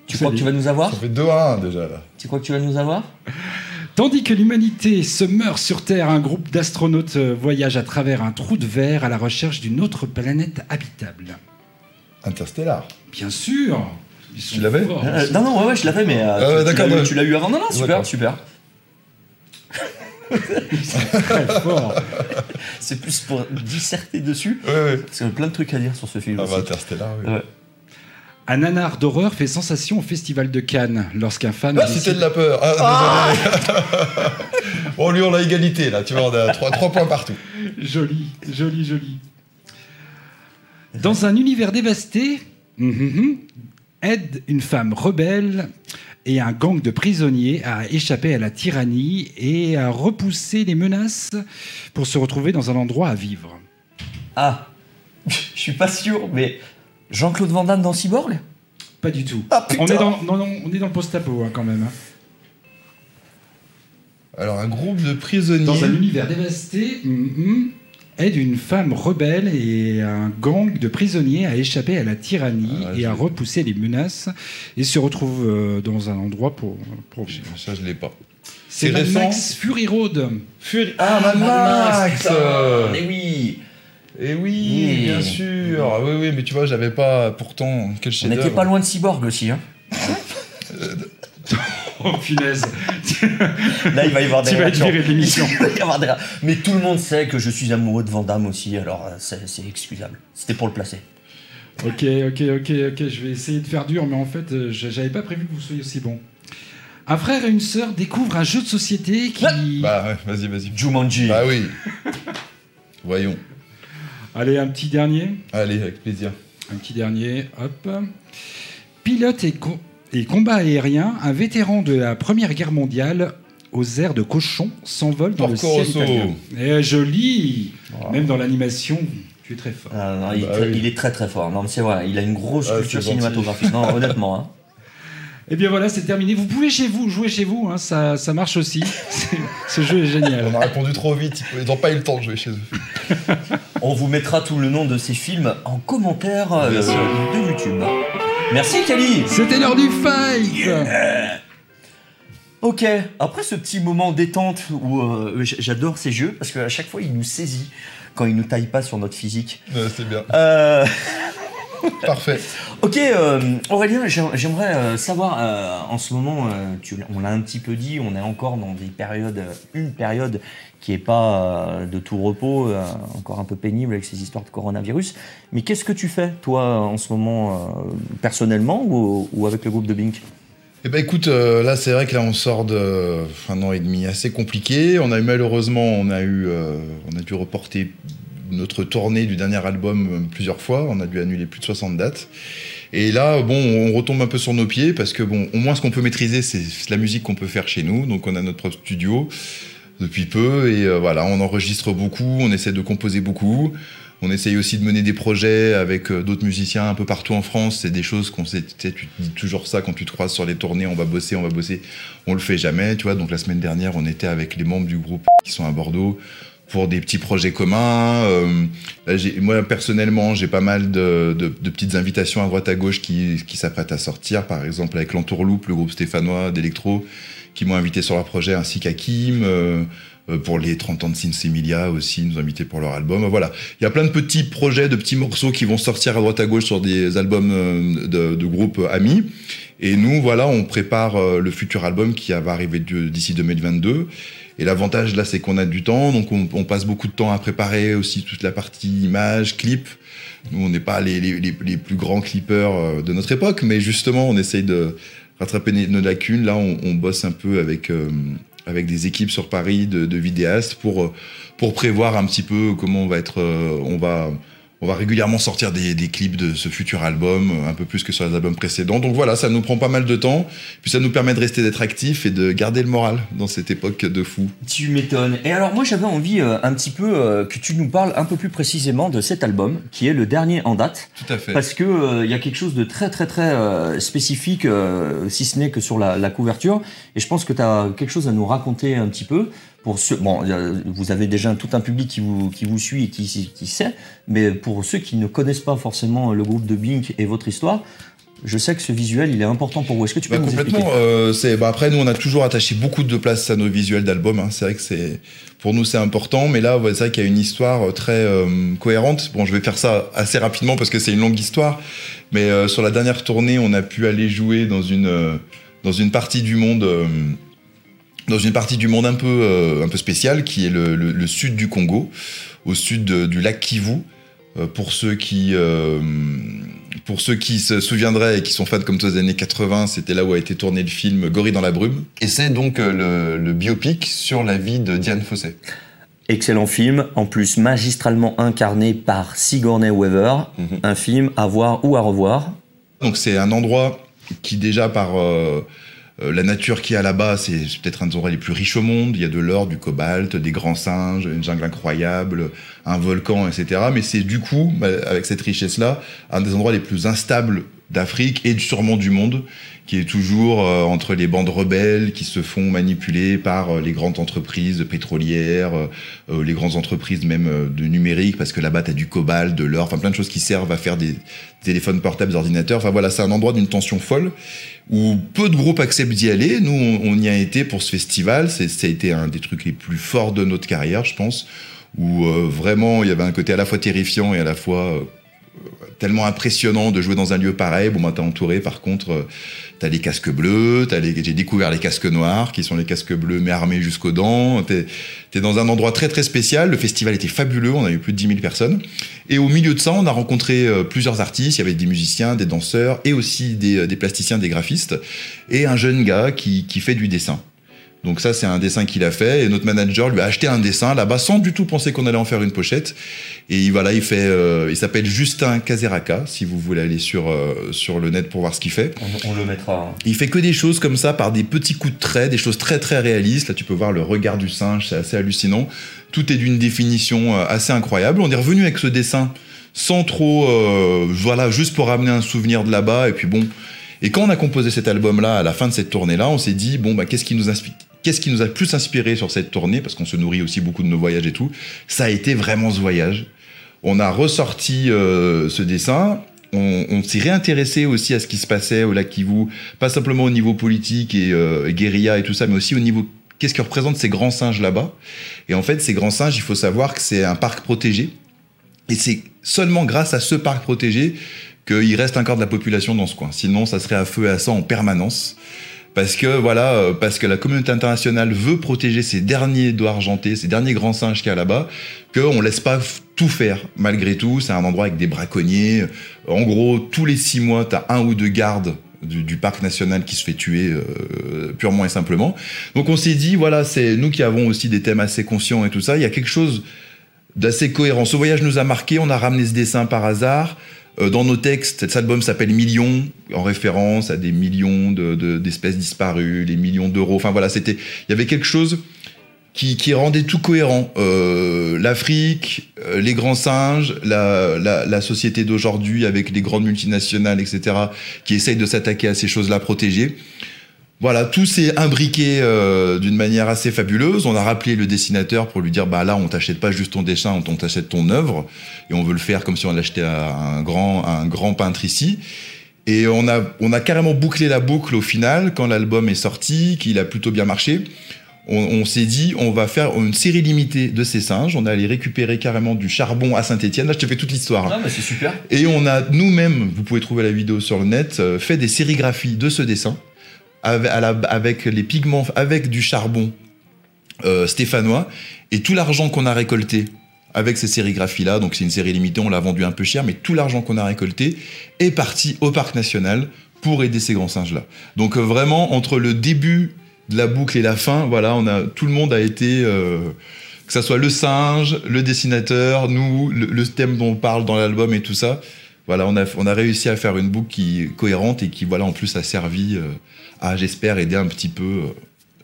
Tu crois que tu vas nous avoir Ça fait 2 à 1 déjà là. Tu crois que tu vas nous avoir Tandis que l'humanité se meurt sur Terre, un groupe d'astronautes euh, voyage à travers un trou de verre à la recherche d'une autre planète habitable. Interstellar. Bien sûr ils sont Tu l'avais forts, Euh, Non, non, ouais, ouais, je l'avais, mais euh, tu- tu, d'accord, l'as eu- ouais. tu l'as eu avant. Non, non, super, D'accord. super. Très forts. C'est plus pour disserter dessus. Ouais, ouais. Parce qu'il y a plein de trucs à dire sur ce film. Ah aussi. bah Interstellar, oui. Ouais. Un nanar d'horreur fait sensation au Festival de Cannes lorsqu'un fan Ah, c'était de la peur. Ah, désolé. bon, lui, on a égalité, là. Tu vois, on a 3, points partout. Joli, joli, joli. Dans un univers dévasté, mhm, aide une femme rebelle et un gang de prisonniers a échappé à la tyrannie et a repoussé les menaces pour se retrouver dans un endroit à vivre. Ah, je suis pas sûr, mais Jean-Claude Van Damme dans Cyborg? Pas du tout. Ah, putain. on, est dans, non, non, on est dans le post-apo hein, quand même. hein. Alors, un groupe de prisonniers. Dans un univers dévasté, mhm, aide une femme rebelle et un gang de prisonniers à échapper à la tyrannie Ah, et à repousser les menaces et se retrouve euh, dans un endroit pour, pour vivre. Ça, je l'ai pas. C'est Mad récent Max Fury Road. Fury... Ah, Mad Max. Mais oui Eh oui, Oui. bien sûr. Ah Oui, oui, mais tu vois, j'avais pas. Pourtant, quel On n'était pas loin de Cyborg aussi. Hein. Oh punaise. Là, il va y avoir des Tu vas être réactions. viré de l'émission. Il va y avoir des ré- Mais tout le monde sait que je suis amoureux de Van Damme aussi, alors euh, c'est c'est excusable. C'était pour le placer. Ok, ok, ok, ok, je vais essayer de faire dur, mais en fait, euh, je- j'avais pas prévu que vous soyez aussi bon. Un frère et une sœur découvrent un jeu de société qui... Bah ouais, vas-y, vas-y. Jumanji. Bah oui. Voyons. Allez, un petit dernier. Allez, avec plaisir. Un petit dernier, hop. Pilote et, co- et combat aérien, un vétéran de la Première Guerre mondiale aux airs de cochon s'envole dans Porco le ciel Rosso. italien. Eh, joli Même dans l'animation, tu es très fort. Ah, non, il, Bah très- oui. il est très très fort. Non, mais c'est vrai, il a une grosse Ah, culture cinématographique. Non, honnêtement. Hein. Et Eh bien voilà, c'est terminé. Vous pouvez chez vous jouer chez vous, hein, ça, ça marche aussi. Ce jeu est génial. On a répondu trop vite, ils n'ont pas eu le temps de jouer chez eux. On vous mettra tout le nom de ces films en commentaire euh, de YouTube. Merci Kali C'était l'heure du fight Ok, après ce petit moment détente où euh, j'adore ces jeux parce qu'à chaque fois il nous saisit quand il nous taille pas sur notre physique. Ouais, c'est bien. Euh, Parfait. ok, euh, Aurélien, j'ai- j'aimerais euh, savoir euh, en ce moment, euh, tu, on l'a un petit peu dit, on est encore dans des périodes, une période qui est pas de tout repos, encore un peu pénible avec ces histoires de coronavirus. Mais qu'est-ce que tu fais toi en ce moment personnellement ou, ou avec le groupe de Bink? Eh ben écoute, euh, là c'est vrai que là on sort de un an et demi assez compliqué. On a eu malheureusement, on a eu, euh, on a dû reporter notre tournée du dernier album euh, plusieurs fois. On a dû annuler plus de 60 dates. Et là, bon, on retombe un peu sur nos pieds parce que bon, au moins ce qu'on peut maîtriser, c'est la musique qu'on peut faire chez nous. Donc on a notre propre studio depuis peu et euh, voilà, on enregistre beaucoup, on essaie de composer beaucoup. On essaye aussi de mener des projets avec euh, d'autres musiciens un peu partout en France. C'est des choses qu'on sait, tu tu dis toujours ça quand tu te croises sur les tournées, on va bosser, on va bosser. On le fait jamais, tu vois. Donc la semaine dernière, on était avec les membres du groupe qui sont à Bordeaux pour des petits projets communs. Euh, j'ai- moi, personnellement, j'ai pas mal de, de- de petites invitations à droite à gauche qui, qui s'apprêtent à sortir. Par exemple, avec l'Entourloupe, le groupe stéphanois d'électro, qui m'ont invité sur leur projet, ainsi qu'Akim. Euh, euh, pour les 30 ans de Sins Emilia aussi, ils nous ont invités pour leur album. Voilà. Il y a plein de petits projets, de petits morceaux qui vont sortir à droite à gauche sur des albums euh, de, de groupes amis. Et nous, voilà, on prépare euh, le futur album qui va arriver d'ici 2022. Et l'avantage là, c'est qu'on a du temps, donc on, passe beaucoup de temps à préparer aussi toute la partie image, clip. Nous, on n'est pas les, plus grands clippers euh, de notre époque, mais justement, on essaye de rattraper nos nos lacunes. Là, on, on bosse un peu avec, euh, avec des équipes sur Paris de, de vidéastes pour, euh, pour prévoir un petit peu comment on va être. euh, on va on va régulièrement sortir des, des clips de ce futur album, euh, un peu plus que sur les albums précédents. Donc voilà, ça nous prend pas mal de temps. Puis ça nous permet de rester d'être actifs et de garder le moral dans cette époque de fou. Tu m'étonnes. Et alors moi j'avais envie euh, un petit peu euh, que tu nous parles un peu plus précisément de cet album qui est le dernier en date. Tout à fait. Parce que euh, il y a quelque chose de très très très euh, spécifique, euh, si ce n'est que sur la, la couverture. Et je pense que tu as quelque chose à nous raconter un petit peu. Pour ceux, bon, euh, vous avez déjà tout un public qui vous, qui vous suit et qui, qui sait, mais pour ceux qui ne connaissent pas forcément le groupe de Bink et votre histoire, je sais que ce visuel il est important pour vous. Est-ce que tu peux Bah, nous complètement. expliquer euh, c'est bah, après nous on a toujours attaché beaucoup de place à nos visuels d'albums. hein. C'est vrai que c'est pour nous c'est important, mais là ouais, c'est vrai qu'il y a une histoire euh, très euh, cohérente. Bon, je vais faire ça assez rapidement parce que c'est une longue histoire. Mais euh, sur la dernière tournée, on a pu aller jouer dans une dans une partie du monde. Dans une partie du monde un peu, euh, un peu spéciale, qui est le, le- le sud du Congo, au sud de- du lac Kivu. Euh, pour ceux qui, euh, pour ceux qui se souviendraient et qui sont fans comme toi des années 80, c'était là où a été tourné le film Gorille dans la brume. Et c'est donc le, le biopic sur la vie de Diane Fossé. Excellent film, en plus magistralement incarné par Sigourney Weaver. Mhm. Un film à voir ou à revoir. Donc c'est un endroit qui déjà par la nature qui est là-bas, c'est c'est peut-être un des endroits les plus riches au monde. Il y a de l'or, du cobalt, des grands singes, une jungle incroyable, un volcan, etc. Mais c'est du coup, bah, avec cette richesse-là, un des endroits les plus instables d'Afrique et sûrement du monde, qui est toujours euh, entre les bandes rebelles qui se font manipuler par euh, les grandes entreprises pétrolières, euh, les grandes entreprises même de numérique, parce que là-bas, tu as du cobalt, de l'or, enfin plein de choses qui servent à faire des téléphones portables, des ordinateurs. Enfin voilà, c'est un endroit d'une tension folle où peu de groupes acceptent d'y aller. Nous, on, y a été pour ce festival. Ça a été un des trucs les plus forts de notre carrière, je pense, où vraiment il y avait un côté à la fois terrifiant et à la fois tellement impressionnant de jouer dans un lieu pareil. Bon, bah, t'es entouré, par contre, euh, t'as les casques bleus, t'as les, j'ai découvert les casques noirs, qui sont les casques bleus, mais armés jusqu'aux dents. T'es, t'es dans un endroit très, très spécial. Le festival était fabuleux. On a eu plus de 10 000 personnes. Et au milieu de ça, on a rencontré euh, plusieurs artistes. Il y avait des musiciens, des danseurs et aussi des, euh, des plasticiens, des graphistes. Et un jeune gars qui, qui fait du dessin. Donc ça, c'est un dessin qu'il a fait et notre manager lui a acheté un dessin là-bas sans du tout penser qu'on allait en faire une pochette. Et il- voilà, il fait, euh, il s'appelle Justin Kazeraka. Si vous voulez aller sur euh, sur le net pour voir ce qu'il fait. On, on le mettra. hein. Il fait que des choses comme ça par des petits coups de trait, des choses très très réalistes. Là, tu peux voir le regard du singe, c'est assez hallucinant. Tout est d'une définition euh, assez incroyable. On est revenu avec ce dessin sans trop, euh, voilà, juste pour ramener un souvenir de là-bas. Et puis bon, et quand on a composé cet album-là, à la fin de cette tournée-là, on s'est dit bon bah qu'est-ce qui nous inspire? Qu'est-ce qui nous a le plus inspiré sur cette tournée Parce qu'on se nourrit aussi beaucoup de nos voyages et tout. Ça a été vraiment ce voyage. On a ressorti euh, ce dessin. On, s'est réintéressé aussi à ce qui se passait au lac Kivu, pas simplement au niveau politique et euh, guérilla et tout ça, mais aussi au niveau qu'est-ce que représentent ces grands singes là-bas. Et en fait, ces grands singes, il faut savoir que c'est un parc protégé. Et c'est seulement grâce à ce parc protégé qu'il reste encore de la population dans ce coin. Sinon, ça serait à feu et à sang en permanence. Parce que voilà, euh, parce que la communauté internationale veut protéger ces derniers doigts argentés, ces derniers grands singes qu'il y a là-bas, qu'on laisse pas tout faire. Malgré tout, c'est un endroit avec des braconniers. En gros, tous les six mois, t'as un ou deux gardes du, du parc national qui se fait tuer euh, purement et simplement. Donc on s'est dit, voilà, c'est nous qui avons aussi des thèmes assez conscients et tout ça. Il y a quelque chose d'assez cohérent. Ce voyage nous a marqué. On a ramené ce dessin par hasard. Euh, dans nos textes, cet album s'appelle Millions, en référence à des millions de- de- d'espèces disparues, les millions d'euros. Enfin voilà, c'était, il y avait quelque chose qui, qui rendait tout cohérent. Euh, L'Afrique, euh, les grands singes, la, la, la société d'aujourd'hui avec les grandes multinationales, etc., qui essayent de s'attaquer à ces choses-là protégées. Voilà, tout s'est imbriqué euh, d'une manière assez fabuleuse. On a rappelé le dessinateur pour lui dire bah là, on t'achète pas juste ton dessin, on t'achète ton œuvre, et on veut le faire comme si on l'achetait à un grand, à un grand peintre ici. Et on a, on a carrément bouclé la boucle au final quand l'album est sorti, qu'il a plutôt bien marché. On, on s'est dit, on va faire une série limitée de ces singes. On a allé récupérer carrément du charbon à Saint-Etienne. Là, je te fais toute l'histoire. Ah, mais c'est super. Et on a nous-mêmes, vous pouvez trouver la vidéo sur le net, euh, fait des sérigraphies de ce dessin avec, les pigments, avec du charbon euh, stéphanois. Et tout l'argent qu'on a récolté avec ces sérigraphies-là, donc c'est une série limitée, on l'a vendu un peu cher, mais tout l'argent qu'on a récolté est parti au parc national pour aider ces grands singes-là. Donc euh, vraiment, entre le début de la boucle et la fin, voilà, on a, tout le monde a été... euh, que ça soit le singe, le dessinateur, nous, le thème dont on parle dans l'album et tout ça. Voilà, on a, on a réussi à faire une boucle qui cohérente et qui, voilà, en plus a servi euh, à, j'espère, aider un petit peu euh,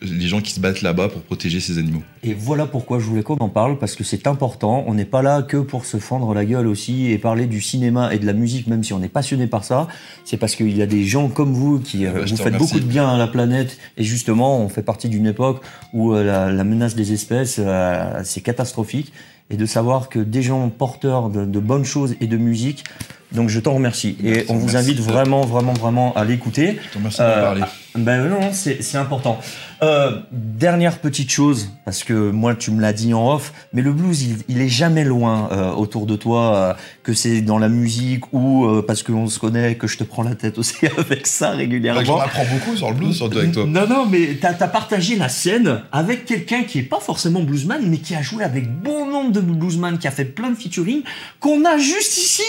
les gens qui se battent là-bas pour protéger ces animaux. Et voilà pourquoi je voulais qu'on en parle, parce que c'est important. On n'est pas là que pour se fendre la gueule aussi et parler du cinéma et de la musique, même si on est passionné par ça. C'est parce qu'il y a des gens comme vous qui euh, bah, je vous te faites remercie. beaucoup de bien à la planète. Et justement, on fait partie d'une époque où la, la menace des espèces, euh, c'est catastrophique. Et de savoir que des gens porteurs de, de bonnes choses et de musique. Donc je t'en remercie. Et Merci, on vous merci. invite vraiment, vraiment, vraiment à l'écouter. Te remercie de Euh, parler. Ben non, c'est important. Euh, dernière petite chose, parce que moi tu me l'as dit en off, mais le blues il, il est jamais loin euh, autour de toi, euh, que c'est dans la musique ou parce qu'on se connaît, que je te prends la tête aussi avec ça régulièrement. J'en apprends beaucoup sur le blues, surtout avec toi. Non, non, mais t'as as partagé la scène avec quelqu'un qui est pas forcément bluesman, mais qui a joué avec bon nombre de bluesman, qui a fait plein de featuring, qu'on a juste ici,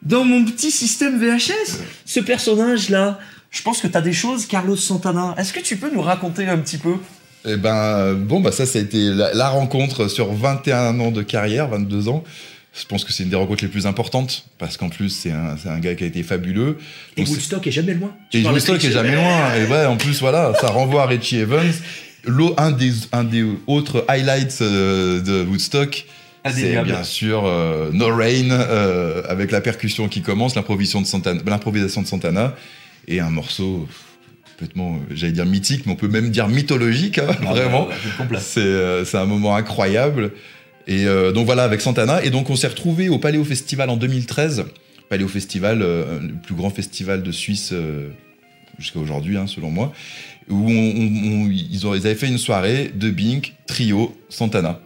dans mon petit système VHS. Ce personnage-là, je pense que t'as des choses, Carlos Santana. Est-ce que tu peux nous raconter un petit peu? Eh ben, euh, bon, bah ça, ça a été la, la rencontre sur 21 ans de carrière, 22 ans. Je pense que c'est une des rencontres les plus importantes parce qu'en plus c'est un, gars qui a été fabuleux. Et Donc, Woodstock est jamais loin. Tu et Woodstock est jamais loin. Et ouais, en plus, voilà, ça renvoie à Richie Evans. Un, des, un des autres highlights euh, de Woodstock, c'est bien sûr euh, No Rain, euh, avec la percussion qui commence, l'improvisation de Santana, l'improvisation de Santana, et un morceau complètement, euh, j'allais dire mythique, mais on peut même dire mythologique, hein, Ah, vraiment. ouais, ouais, c'est complet. C'est euh, c'est un moment incroyable. Et euh, donc voilà, avec Santana. Et donc on s'est retrouvé au Paléo Festival en 2013. Paléo Festival, euh, le plus grand festival de Suisse euh, jusqu'à aujourd'hui, hein, selon moi. Où on- on- on- ils, ont, ils avaient fait une soirée de Bink, trio, Santana.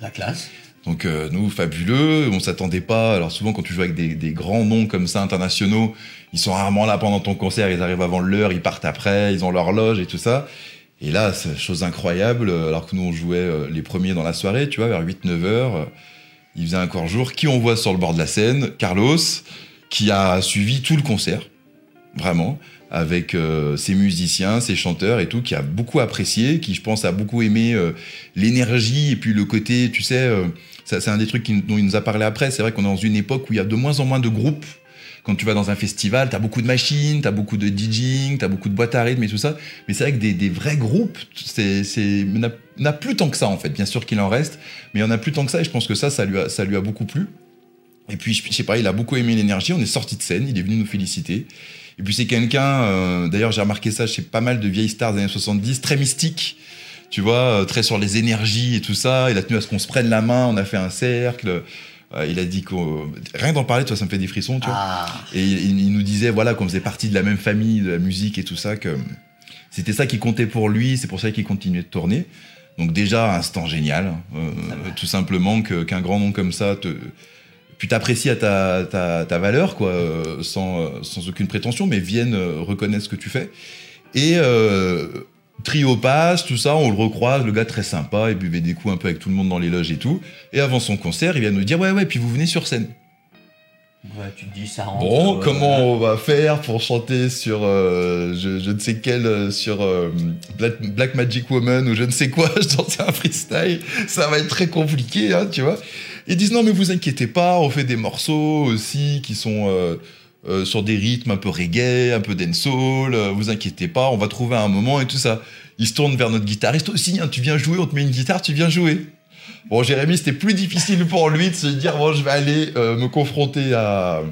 La classe. Donc euh, nous, fabuleux, on s'attendait pas. Alors souvent quand tu joues avec des, grands noms comme ça, internationaux, ils sont rarement là pendant ton concert, ils arrivent avant l'heure, ils partent après, ils ont leur loge et tout ça. Et là, chose incroyable, alors que nous on jouait euh, les premiers dans la soirée, tu vois, vers 8-9 heures, euh, il faisait encore jour. Qui on voit sur le bord de la scène? Carlos, qui a suivi tout le concert, vraiment, avec euh, ses musiciens, ses chanteurs et tout, qui a beaucoup apprécié, qui je pense a beaucoup aimé euh, l'énergie et puis le côté, tu sais, euh, c'est un des trucs dont il nous a parlé après. C'est vrai qu'on est dans une époque où il y a de moins en moins de groupes. Quand tu vas dans un festival, t'as beaucoup de machines, t'as beaucoup de DJing, t'as beaucoup de boîtes à rythme et tout ça. Mais c'est vrai que des, des vrais groupes, c'est, c'est, il n'y en a- il n'y en a plus tant que ça en fait. Bien sûr qu'il en reste, mais il n'y en a plus tant que ça. Et je pense que ça, ça lui a, ça lui a beaucoup plu. Et puis, je sais pas, il a beaucoup aimé l'énergie. On est sorti de scène, il est venu nous féliciter. Et puis, c'est quelqu'un, euh, d'ailleurs, j'ai remarqué ça chez pas mal de vieilles stars des années 70, très mystique. Tu vois, euh, très sur les énergies et tout ça. Il a tenu à ce qu'on se prenne la main, on a fait un cercle. Euh, il a dit qu'on. Rien d'en parler, toi, ça me fait des frissons, tu vois. Ah. Et il, il nous disait, voilà, qu'on faisait partie de la même famille, de la musique et tout ça, que c'était ça qui comptait pour lui, c'est pour ça qu'il continuait de tourner. Donc déjà, un instant génial, euh, tout simplement que- qu'un grand nom comme ça te... Puis t'apprécies à ta, ta, valeur, quoi, euh, sans, euh, sans aucune prétention, mais viennent euh, reconnaître ce que tu fais. Et trio passe, tout ça, on le recroise, le gars très sympa, il buvait des coups un peu avec tout le monde dans les loges et tout. Et avant son concert, il vient nous dire, ouais, ouais, puis vous venez sur scène. Tu te dis ça rentre. Bon, euh, comment on va faire pour chanter sur euh, je, je ne sais quel euh, sur euh, Black, Black Magic Woman ou je ne sais quoi, je dansais un freestyle, ça va être très compliqué, hein, tu vois. Ils disent non mais vous inquiétez pas, on fait des morceaux aussi qui sont sur des rythmes un peu reggae, un peu dancehall, vous inquiétez pas, on va trouver un moment et tout ça. Ils se tournent vers notre guitariste aussi, hein, tu viens jouer, on te met une guitare, tu viens jouer. Bon, Jérémy, c'était plus difficile pour lui de se dire, bon, je vais aller euh, me confronter à,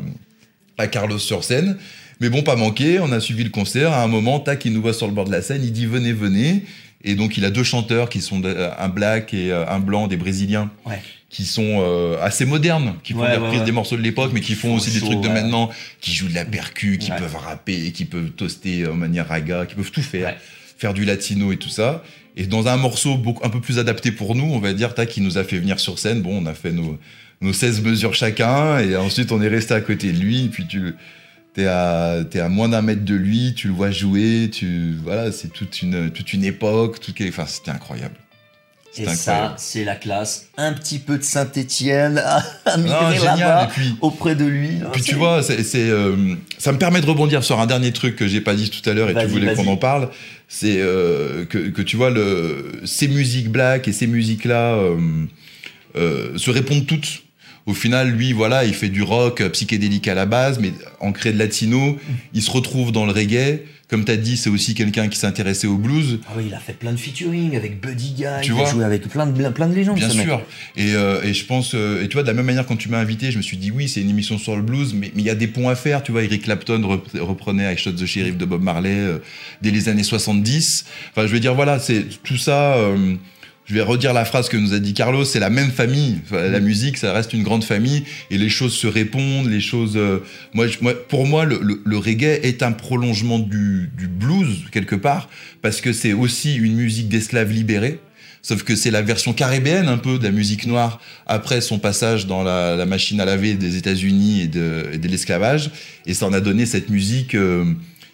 à Carlos sur scène. Mais bon, pas manqué, on a suivi le concert. À un moment, tac, il nous voit sur le bord de la scène, il dit, venez, venez. Et donc, il a deux chanteurs qui sont un black et euh, un blanc, des Brésiliens, Ouais. qui sont euh, assez modernes, qui font Ouais, des reprises ouais. des morceaux de l'époque, mais qui font aussi des trucs de maintenant, qui jouent de la percu, qui peuvent rapper, qui peuvent toaster en manière raga, qui peuvent tout faire. Faire du latino et tout ça. Et dans un morceau beaucoup, un peu plus adapté pour nous, on va dire, tac, qui nous a fait venir sur scène. Bon, on a fait nos, nos 16 mesures chacun, et ensuite on est resté à côté de lui, et puis tu t'es à, t'es à moins d'un mètre de lui, tu le vois jouer, tu, voilà, c'est toute une, toute une époque, tout, enfin, c'était incroyable. Et ça, c'est la classe. Un petit peu de Saint-Étienne à, à migrer là-bas, auprès de lui. Non, Puis tu vois, c'est, euh, ça me permet de rebondir sur un dernier truc que j'ai pas dit tout à l'heure et tu voulais qu'on en parle. C'est euh, que, que tu vois, le, ces musiques black et ces musiques-là euh, euh, se répondent toutes. Au final, lui, voilà, il fait du rock psychédélique à la base, mais ancré de latino. Il se retrouve dans le reggae. Comme tu as dit, c'est aussi quelqu'un qui s'intéressait au blues. Ah oui, il a fait plein de featuring avec Buddy Guy. Tu il vois a joué avec plein de, plein de légendes. Bien sûr. Et, euh, et je pense, euh, et tu vois, de la même manière, quand tu m'as invité, je me suis dit, oui, c'est une émission sur le blues, mais il y a des ponts à faire. Tu vois, Eric Clapton rep- reprenait I Shot the Sheriff de Bob Marley euh, dès les années 70. Enfin, je veux dire, voilà, c'est tout ça. euh, je vais redire la phrase que nous a dit Carlos, c'est la même famille. Enfin, la musique, ça reste une grande famille et les choses se répondent, les choses. euh, moi, je- moi, pour moi, le, le- le reggae est un prolongement du, du blues quelque part parce que c'est aussi une musique d'esclaves libérés. Sauf que c'est la version caribéenne un peu de la musique noire après son passage dans la, la machine à laver des États-Unis et de, et de l'esclavage. Et ça en a donné cette musique euh,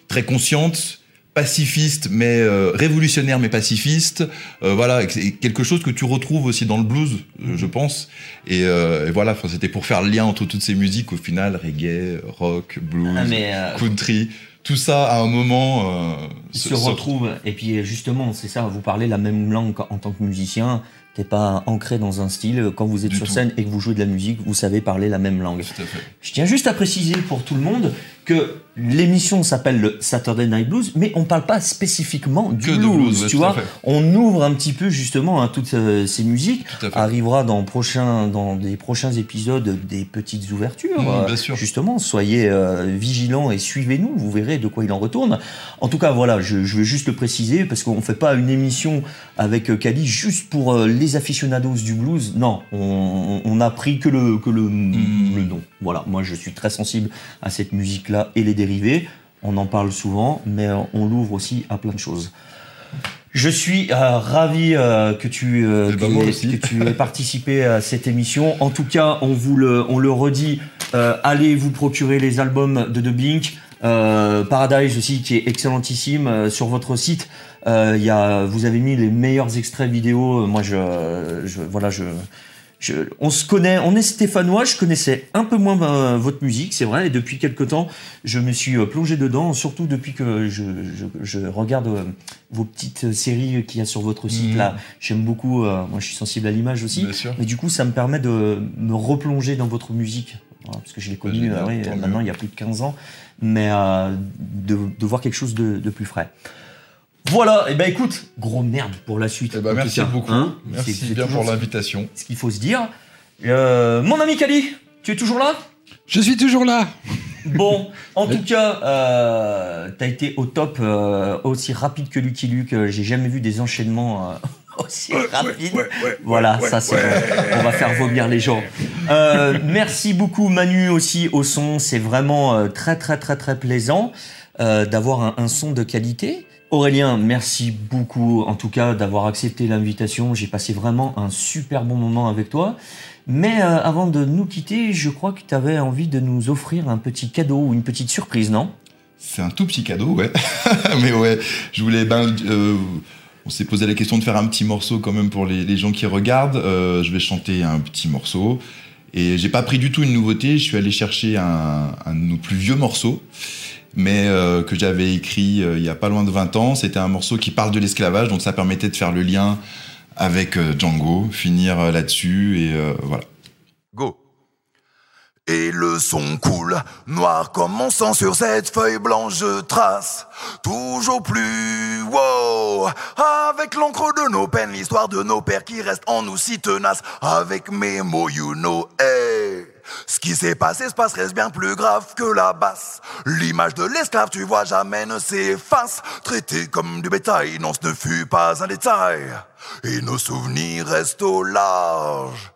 très consciente, pacifiste, mais euh, révolutionnaire, mais pacifiste. Euh, voilà, quelque chose que tu retrouves aussi dans le blues, euh, je pense. Et, euh, et voilà, c'était pour faire le lien entre toutes ces musiques au final, reggae, rock, blues, Ah, mais euh, country. Tout ça à un moment euh, se, retrouve. Et puis justement, c'est ça, vous parlez la même langue en tant que musicien. T'es pas ancré dans un style. Quand vous êtes Du sur tout. scène et que vous jouez de la musique, vous savez parler la même langue. Tout à fait. Je tiens juste à préciser pour tout le monde que l'émission s'appelle le Saturday Night Blues, mais on parle pas spécifiquement du Que blues, tu vois. On ouvre un petit peu justement à toutes euh, ces musiques. Tout. Arrivera dans prochain, dans des prochains épisodes des petites ouvertures. Mmh, Euh, bien sûr. Justement, soyez euh, vigilants et suivez-nous. Vous verrez de quoi il en retourne. En tout cas, voilà, je, je veux juste le préciser parce qu'on fait pas une émission avec euh, Kali juste pour euh, les aficionados du blues. Non, on, on a pris que le que le, Mmh. le nom. Voilà, moi je suis très sensible à cette et les dérivés. On en parle souvent, mais on l'ouvre aussi à plein de choses. Je suis euh, ravi euh, que tu euh, Eh ben, que, tu aies participé à cette émission. En tout cas, on vous le on le redit. euh, allez vous procurer les albums de The Blink. Paradise aussi qui est excellentissime sur votre site. Il y a vous avez mis les meilleurs extraits vidéo. Moi je, je voilà je je, on se connaît, on est stéphanois, je connaissais un peu moins euh, votre musique, c'est vrai, et depuis quelque temps, je me suis euh, plongé dedans, surtout depuis que je, je, je regarde euh, vos petites séries qu'il y a sur votre site, Mhm. là. J'aime beaucoup, euh, moi je suis sensible à l'image aussi, Bien sûr. mais du coup, ça me permet de me replonger dans votre musique, Voilà, parce que je l'ai connu, génial, euh, oui, tant maintenant il y a plus de 15 ans, mais euh, de, de voir quelque chose de, de plus frais. Voilà, et ben écoute, gros merde pour la suite. Eh ben, en tout merci cas, beaucoup. hein. merci C'est- c'est bien toujours pour l'invitation. ce qu'il faut se dire. Euh, mon ami Kali, tu es toujours là? Je suis toujours là. Bon, en tout cas, euh, t'as été au top, euh, aussi rapide que Lucky Luke. Euh, J'ai jamais vu des enchaînements euh, aussi rapides. voilà, ça c'est bon. On va faire vomir les gens. Euh, merci beaucoup Manu aussi au son. C'est vraiment euh, très très très très plaisant euh, d'avoir un, un son de qualité. Aurélien, merci beaucoup en tout cas d'avoir accepté l'invitation. J'ai passé vraiment un super bon moment avec toi. Mais euh, avant de nous quitter, je crois que tu avais envie de nous offrir un petit cadeau ou une petite surprise, non? C'est un tout petit cadeau, ouais. Mais ouais, je voulais. Ben, euh, on s'est posé la question de faire un petit morceau quand même pour les, gens qui regardent. Euh, je vais chanter un petit morceau. Et j'ai pas pris du tout une nouveauté. Je suis allé chercher un, de nos plus vieux morceaux, mais euh, que j'avais écrit euh, il y a pas loin de 20 ans. C'était un morceau qui parle de l'esclavage, donc ça permettait de faire le lien avec euh, Django, finir là-dessus et voilà. Go. Et le son coule, noir comme mon sang sur cette feuille blanche, je trace toujours plus wow. Avec l'encre de nos peines, l'histoire de nos pères qui reste en nous si tenace. Avec mes mots, you know, hey. Ce qui s'est passé se passerait bien plus grave que la basse. L'image de l'esclave, tu vois, jamais ne s'efface. Traité comme du bétail, non, ce ne fut pas un détail. Et nos souvenirs restent au large.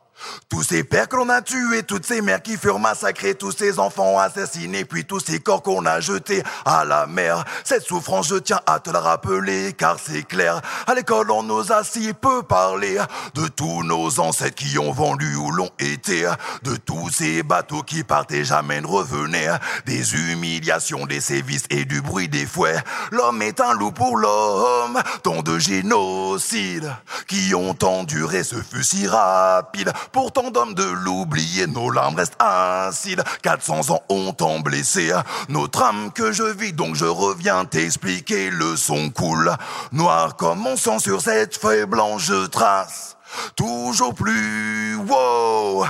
Tous ces pères que l'on a tués, toutes ces mères qui furent massacrées, tous ces enfants assassinés, puis tous ces corps qu'on a jetés à la mer. Cette souffrance, je tiens à te la rappeler, car c'est clair. À l'école, on nous a si peu parlé de tous nos ancêtres qui ont vendu ou l'ont été, de tous ces bateaux qui partaient jamais ne revenaient, des humiliations, des sévices et du bruit des fouets. L'homme est un loup pour l'homme, tant de génocides qui ont enduré ce fut si rapide. Pourtant d'hommes de l'oublier, nos larmes restent acides. 400 ans ont tant blessé notre âme que je vis, donc je reviens t'expliquer. Le son coule, noir comme mon sang sur cette feuille blanche, je trace. Toujours plus wow.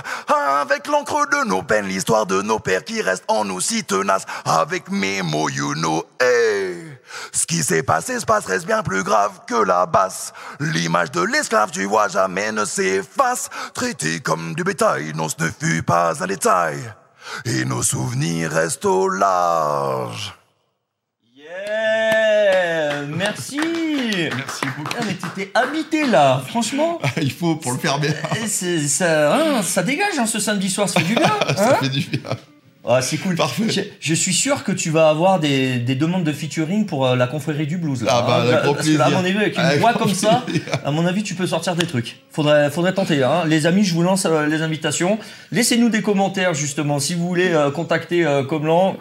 Avec l'encre de nos peines L'histoire de nos pères qui reste en nous si tenace Avec mes mots you know hey. Ce qui s'est passé se passerait bien plus grave que la basse. L'image de l'esclave tu vois jamais ne s'efface. Traité comme du bétail Non ce ne fut pas un détail. Et nos souvenirs restent au large Yeah Merci Merci beaucoup. Ah, mais t'étais habité là, franchement Il faut pour le faire bien. Ça, hein, ça dégage hein, ce samedi soir, ça fait du bien Ça hein fait du bien. Ah, c'est cool. Parfait. Je, je suis sûr que tu vas avoir des, des demandes de featuring pour euh, la confrérie du blues. Là, Ah bah, hein. avec grand Parce que là, à mon avis, avec une Avec voix comme ça, à mon avis, tu peux sortir des trucs. Faudrait, faudrait tenter. Hein. Les amis, je vous lance euh, les invitations. Laissez-nous des commentaires, justement. Si vous voulez euh, contacter Comlan,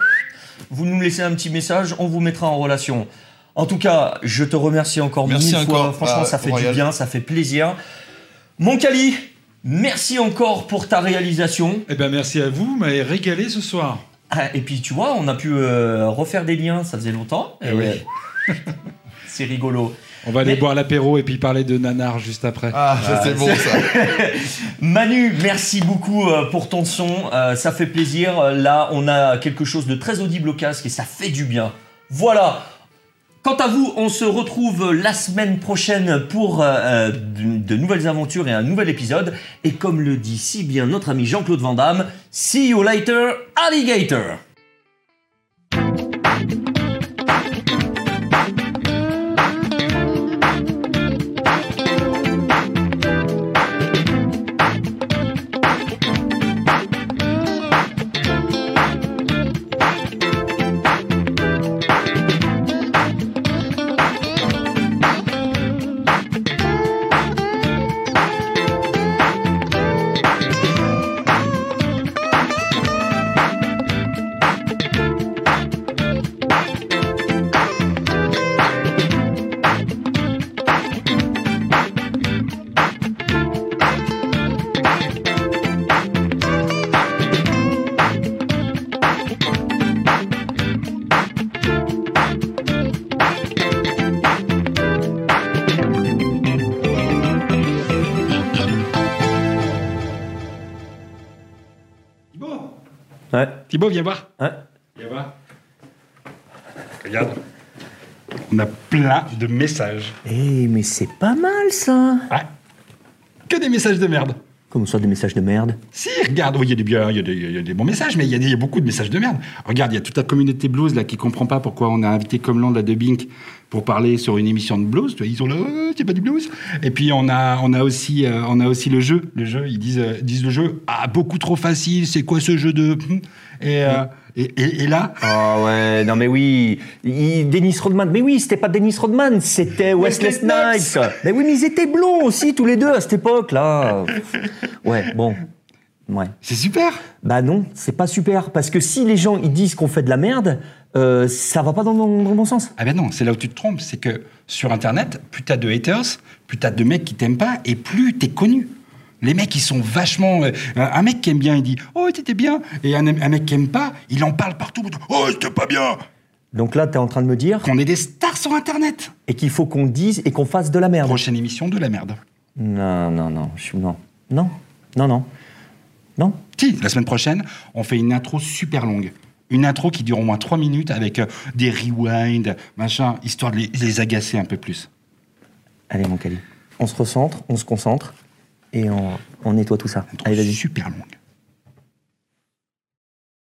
vous nous laissez un petit message, on vous mettra en relation. En tout cas, je te remercie encore Merci mille fois. Franchement, Ah, ça fait du bien, ça fait plaisir. Mon Cali, merci encore pour ta réalisation. Eh ben merci à vous, vous m'avez régalé ce soir. Ah, et puis tu vois, on a pu euh, refaire des liens, ça faisait longtemps. Eh Et, oui. euh, C'est rigolo. On va aller boire l'apéro et puis parler de nanar juste après. Ah, ça c'est bon ça. Manu, merci beaucoup euh, pour ton son. Euh, ça fait plaisir. Là, on a quelque chose de très audible au casque et ça fait du bien. Voilà. Quant à vous, on se retrouve la semaine prochaine pour euh, euh, de, de nouvelles aventures et un nouvel épisode. Et comme le dit si bien notre ami Jean-Claude Van Damme, see you later, alligator. Thibaut, viens voir. Ouais. Viens voir. Regarde. On a plein de messages. Eh, mais c'est pas mal ça. Ouais. Que des messages de merde. Comment ça, des messages de merde Si, regarde, il y y y a des bons messages, mais il y, a beaucoup de messages de merde. Regarde, il y a toute la communauté blues là qui comprend pas pourquoi on a invité Comland de Bink pour parler sur une émission de blues. Ils sont là, Euh, c'est pas du blues. Et puis on a, on a aussi, euh, on a aussi le jeu. Le jeu, ils disent, euh, le jeu, ah beaucoup trop facile. C'est quoi ce jeu de et, euh, et, et- et là, Ah ouais, non mais oui, il- Dennis Rodman, mais oui, c'était pas Dennis Rodman, c'était Wesley. Snipes. Mais oui, mais ils étaient blonds aussi tous les deux à cette époque-là. Ouais, bon, ouais. c'est super. Bah non, c'est pas super, parce que si les gens ils disent qu'on fait de la merde, euh, ça va pas dans, dans- dans le bon sens. Ah ben non, c'est là où tu te trompes, c'est que sur Internet, plus t'as de haters, plus t'as de mecs qui t'aiment pas, et plus t'es connu. Les mecs, ils sont vachement... euh, un mec qui aime bien, il dit « Oh, t'étais bien !» Et un, un mec qui aime pas, il en parle partout. « Oh, c'était pas bien Donc là, t'es en train de me !» dire Qu'on est des stars sur Internet et qu'il faut qu'on dise et qu'on fasse de la merde. Prochaine émission de la merde. Non, non, non, je suis non, non, non, non, non. Si, la semaine prochaine, on fait une intro super longue. Une intro qui dure au moins 3 minutes avec euh, des rewinds, machin, histoire de les, les agacer un peu plus. Allez, mon Cali, on se recentre, on se concentre et on, on nettoie tout ça. Allez, vas-y. super longue.